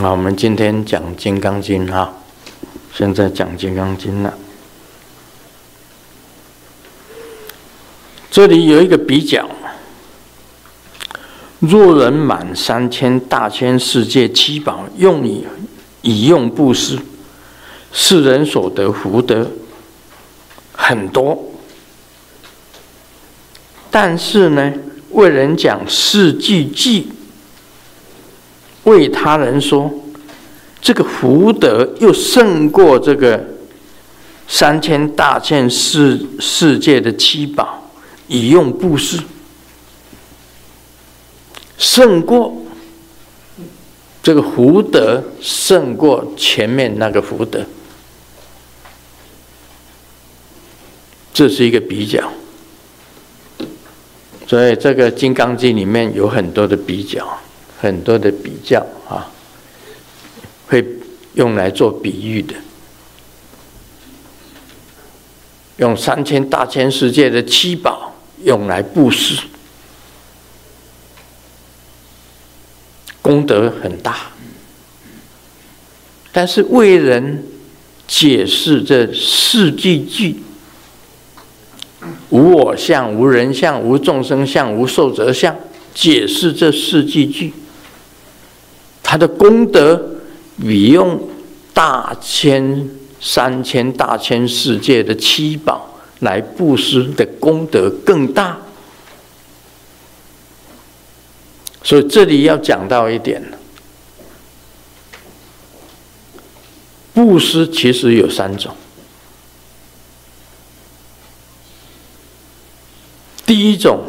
好，我们今天讲《金刚经》哈，现在讲《金刚经》了。这里有一个比较：若人满三千大千世界七宝，用以以用布施，世人所得福德很多。但是呢，为人讲四句偈。为他人说，这个福德又胜过这个三千大千世世界的七宝，以用布施，胜过这个福德，胜过前面那个福德，这是一个比较。所以这个《金刚经》里面有很多的比较。很多的比较啊，会用来做比喻的，用三千大千世界的七宝用来布施，功德很大。但是为人解释这四句偈，无我相、无人相、无众生相、无寿者相，解释这四句偈。他的功德比用大千三千大千世界的七宝来布施的功德更大，所以这里要讲到一点，布施其实有三种，第一种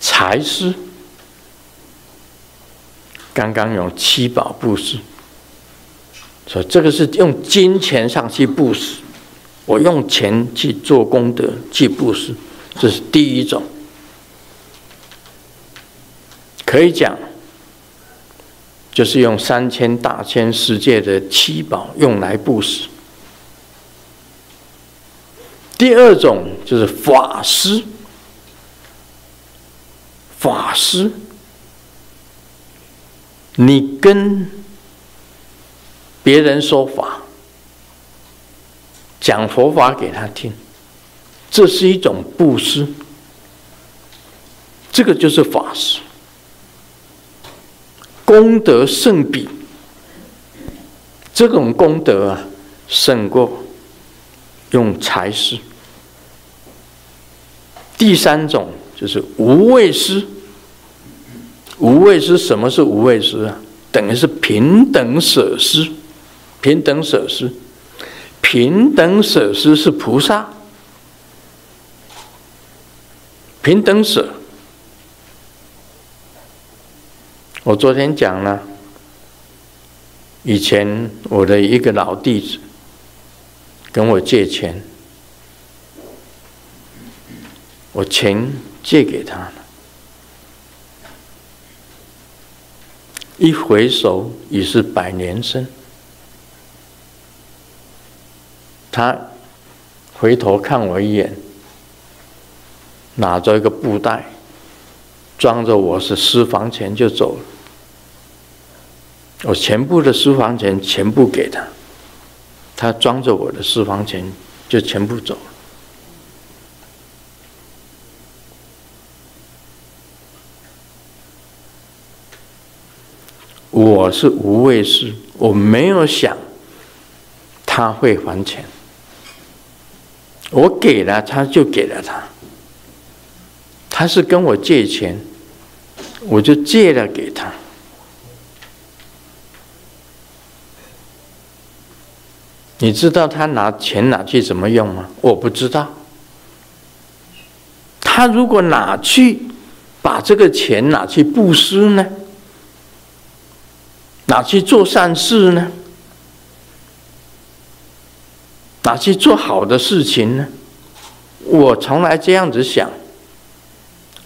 财施。刚刚用七宝布施，所以这个是用金钱上去布施，我用钱去做功德去布施，这是第一种，可以讲，就是用三千大千世界的七宝用来布施。第二种就是法师，法师。你跟别人说法，讲佛法给他听，这是一种布施，这个就是法师，功德胜彼，这种功德啊，胜过用财施。第三种就是无畏施。无畏施，什么是无畏施啊？等于是平等舍施，平等舍施，平等舍施是菩萨，平等舍。我昨天讲了，以前我的一个老弟子跟我借钱，我钱借给他了。一回首已是百年身，他回头看我一眼，拿着一个布袋，装着我是私房钱就走了。我全部的私房钱全部给他，他装着我的私房钱就全部走了。我是无畏施，我没有想他会还钱，我给了他就给了他，他是跟我借钱，我就借了给他。你知道他拿钱拿去怎么用吗？我不知道。他如果拿去把这个钱拿去布施呢？哪去做善事呢？哪去做好的事情呢？我从来这样子想，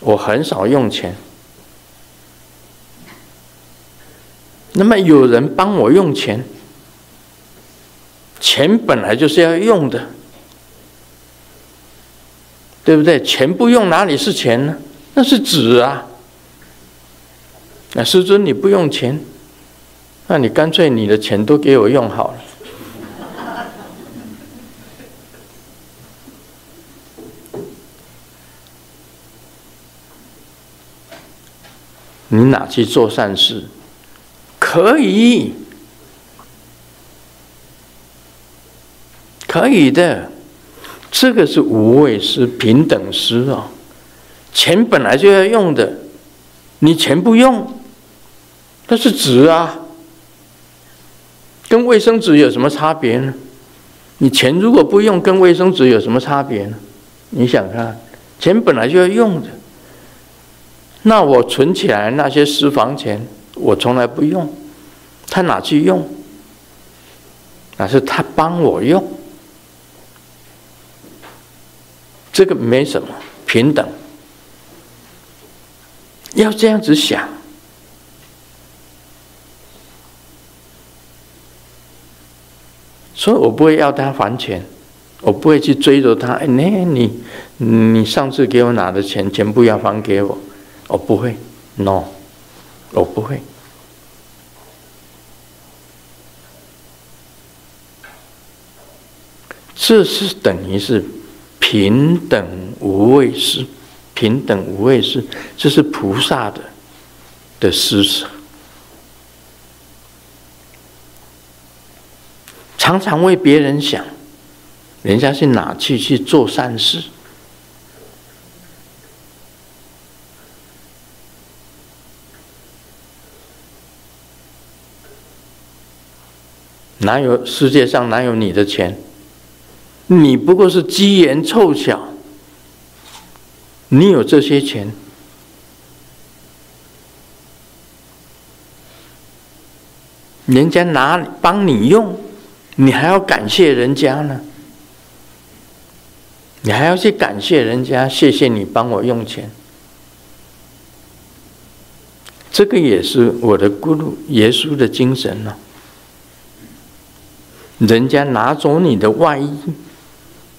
我很少用钱。那么有人帮我用钱，钱本来就是要用的，对不对？钱不用哪里是钱呢？那是纸啊！那师尊你不用钱。那你干脆你的钱都给我用好了。你哪去做善事？可以，可以的。这个是无畏施、平等施哦。钱本来就要用的，你钱不用，那是纸啊，跟卫生纸有什么差别呢？你钱如果不用，跟卫生纸有什么差别呢？你想看，钱本来就要用的。那我存起来那些私房钱，我从来不用，他哪去用？那是他帮我用，这个没什么，平等。要这样子想，所以我不会要他还钱，我不会去追着他。哎，你你你上次给我拿的钱，全部要还给我。我不会，no，我不会。这是等于是平等无畏施，平等无畏施，这是菩萨的的施舍。常常为别人想，人家是哪去去做善事？哪有世界上哪有你的钱？你不过是机缘凑巧，你有这些钱，人家拿帮你用，你还要感谢人家呢。你还要去感谢人家，谢谢你帮我用钱。这个也是我的咕噜耶稣的精神呢。人家拿走你的外衣，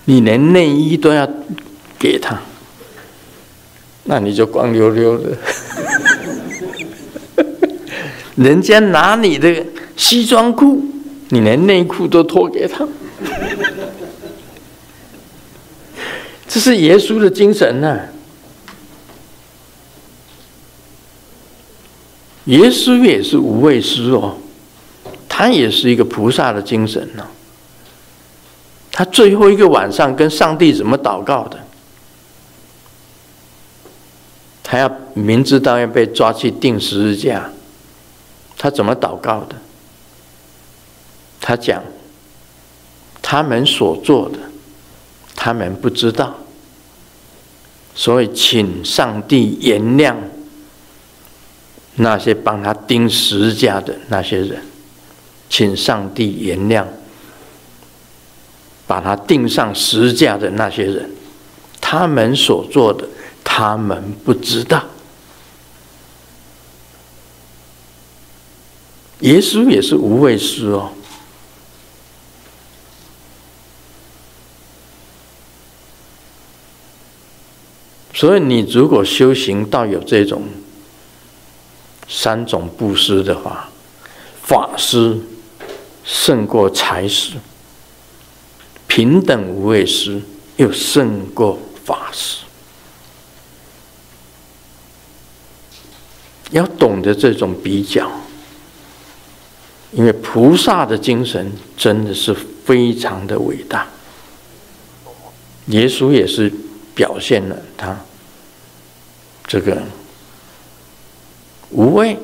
你连内衣都要给他，那你就光溜溜的。人家拿你的西装裤，你连内裤都脱给他，这是耶稣的精神呐、啊。耶稣也是无畏师哦。他也是一个菩萨的精神呢。他最后一个晚上跟上帝怎么祷告的？他要明知道要被抓去钉十字架，他怎么祷告的？他讲：他们所做的，他们不知道，所以请上帝原谅那些帮他钉十字架的那些人。请上帝原谅，把他钉上十字架的那些人，他们所做的，他们不知道。耶稣也是无畏师哦，所以你如果修行到有这种三种布施的话，法施。胜过财施，平等无畏施又胜过法施。要懂得这种比较，因为菩萨的精神真的是非常的伟大。耶稣也是表现了他这个无畏、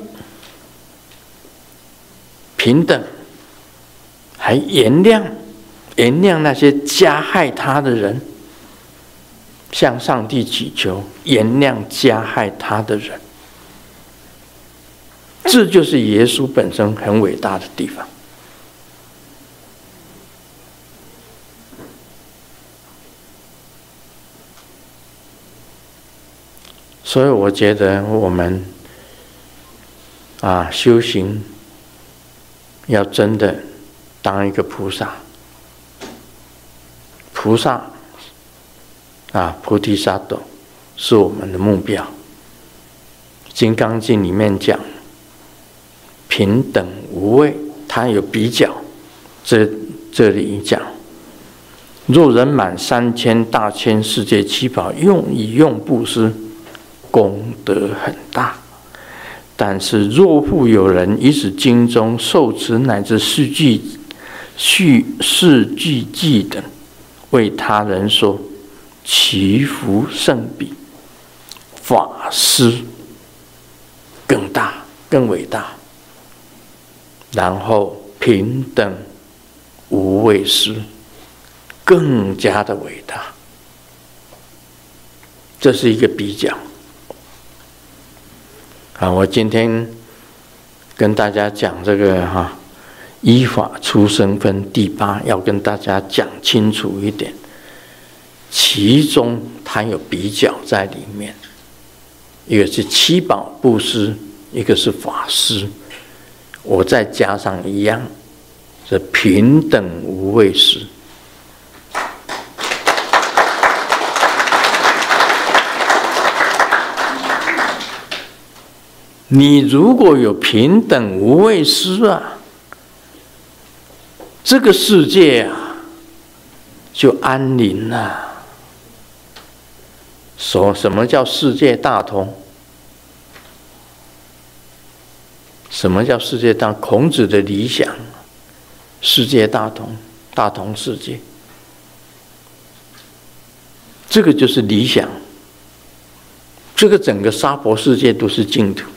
平等。还原谅，原谅那些加害他的人，向上帝祈求原谅加害他的人，这就是耶稣本身很伟大的地方。所以我觉得我们啊，修行要真的。当一个菩萨，菩萨啊，菩提萨埵是我们的目标。《金刚经》里面讲，平等无畏，它有比较。这这里讲，若人满三千大千世界七宝，用以用布施，功德很大。但是若复有人以此经中受持乃至世句、续世句记等，为他人说，其福胜彼法师更大、更伟大。然后平等。无畏师更加的伟大，这是一个比较啊！我今天跟大家讲这个哈，依法出生分第八，要跟大家讲清楚一点，其中它有比较在里面，一个是七宝布施，一个是法施，我再加上一样。是平等无畏施。你如果有平等无畏施啊，这个世界啊就安宁了。说什么叫世界大同？什么叫世界大？孔子的理想。世界大同，大同世界，这个就是理想。这个整个娑婆世界都是净土，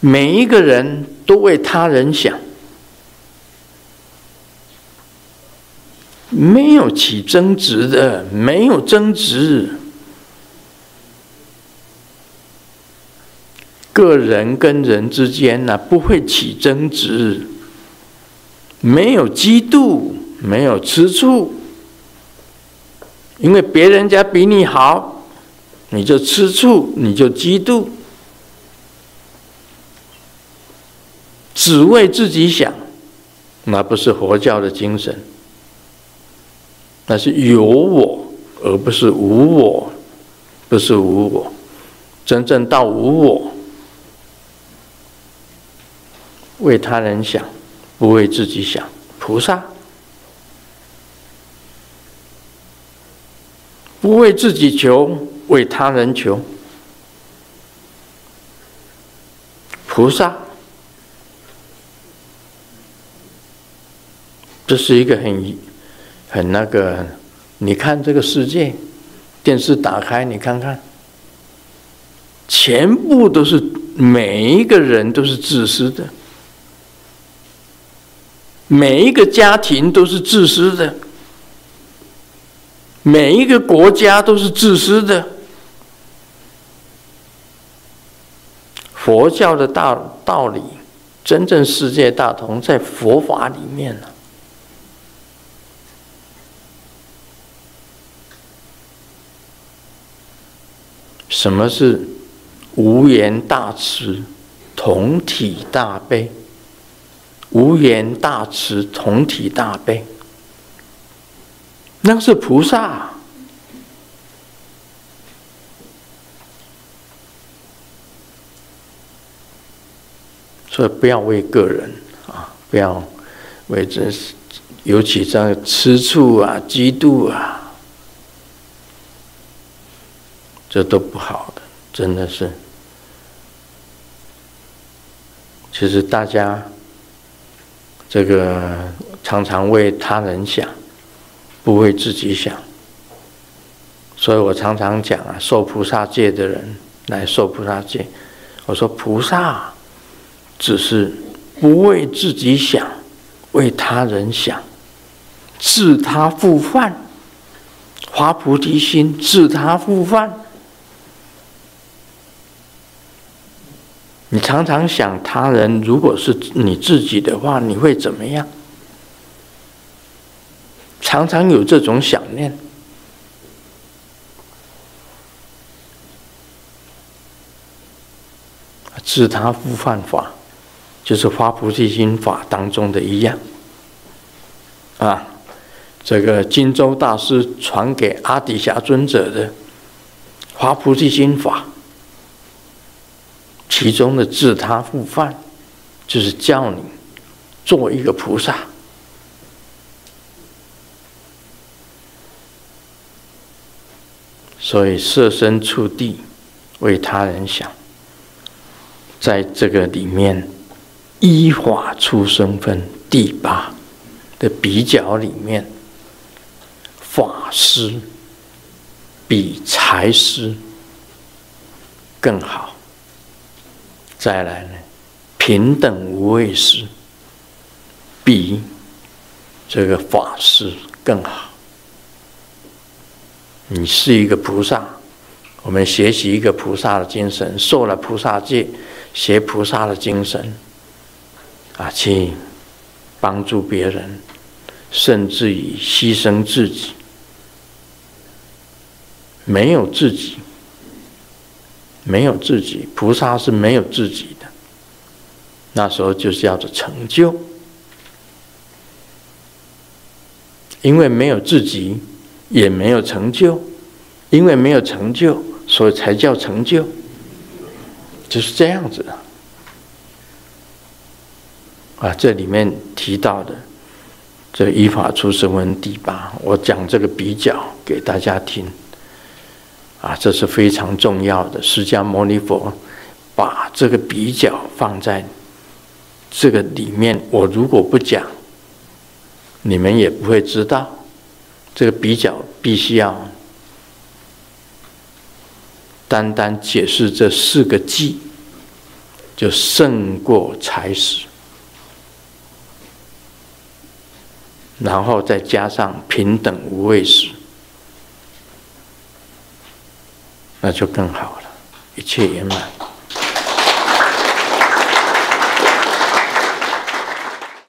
每一个人都为他人想，没有起争执的，没有争执。个人跟人之间呢，不会起争执，没有嫉妒，没有吃醋，因为别人家比你好，你就吃醋，你就嫉妒，只为自己想，那不是佛教的精神，那是有我，而不是无我，不是无我，真正到无我。为他人想，不为自己想。菩萨不为自己求，为他人求。菩萨，这是一个很很那个。你看这个世界，电视打开，你看看，全部都是每一个人都是自私的。每一个家庭都是自私的，每一个国家都是自私的。佛教的大道理，真正世界大同在佛法里面呢。什么是无缘大慈，同体大悲？无缘大慈，同体大悲，那是菩萨。所以不要为个人啊，不要为这，尤其这样吃醋啊、嫉妒啊，这都不好的，真的是。其实大家。这个常常为他人想，不为自己想，所以我常常讲啊，受菩萨戒的人来受菩萨戒。我说菩萨只是不为自己想，为他人想，自他复犯，发菩提心，自他复犯。你常常想他人，如果是你自己的话，你会怎么样？常常有这种想念，自他复犯法，就是发菩提心法当中的一样。啊，这个金洲大师传给阿底峡尊者的发菩提心法。其中的自他互犯，就是叫你做一个菩萨。所以设身处地为他人想，在这个里面依法出生分第八的比较里面，法师比财师更好。再来呢，平等无畏师比这个法师更好。你是一个菩萨，我们学习一个菩萨的精神，受了菩萨戒，学菩萨的精神，啊，去帮助别人，甚至于牺牲自己，没有自己，没有自己，菩萨是没有自己的，那时候就叫做成就，因为没有自己。也没有成就，因为没有成就，所以才叫成就，就是这样子的。啊，这里面提到的这依法出生文第八，我讲这个比较给大家听。啊，这是非常重要的。释迦牟尼佛把这个比较放在这个里面，我如果不讲，你们也不会知道。这个比较必须要单单解释这四个偈，就胜过财师，然后再加上平等无畏师，那就更好了，一切圆满。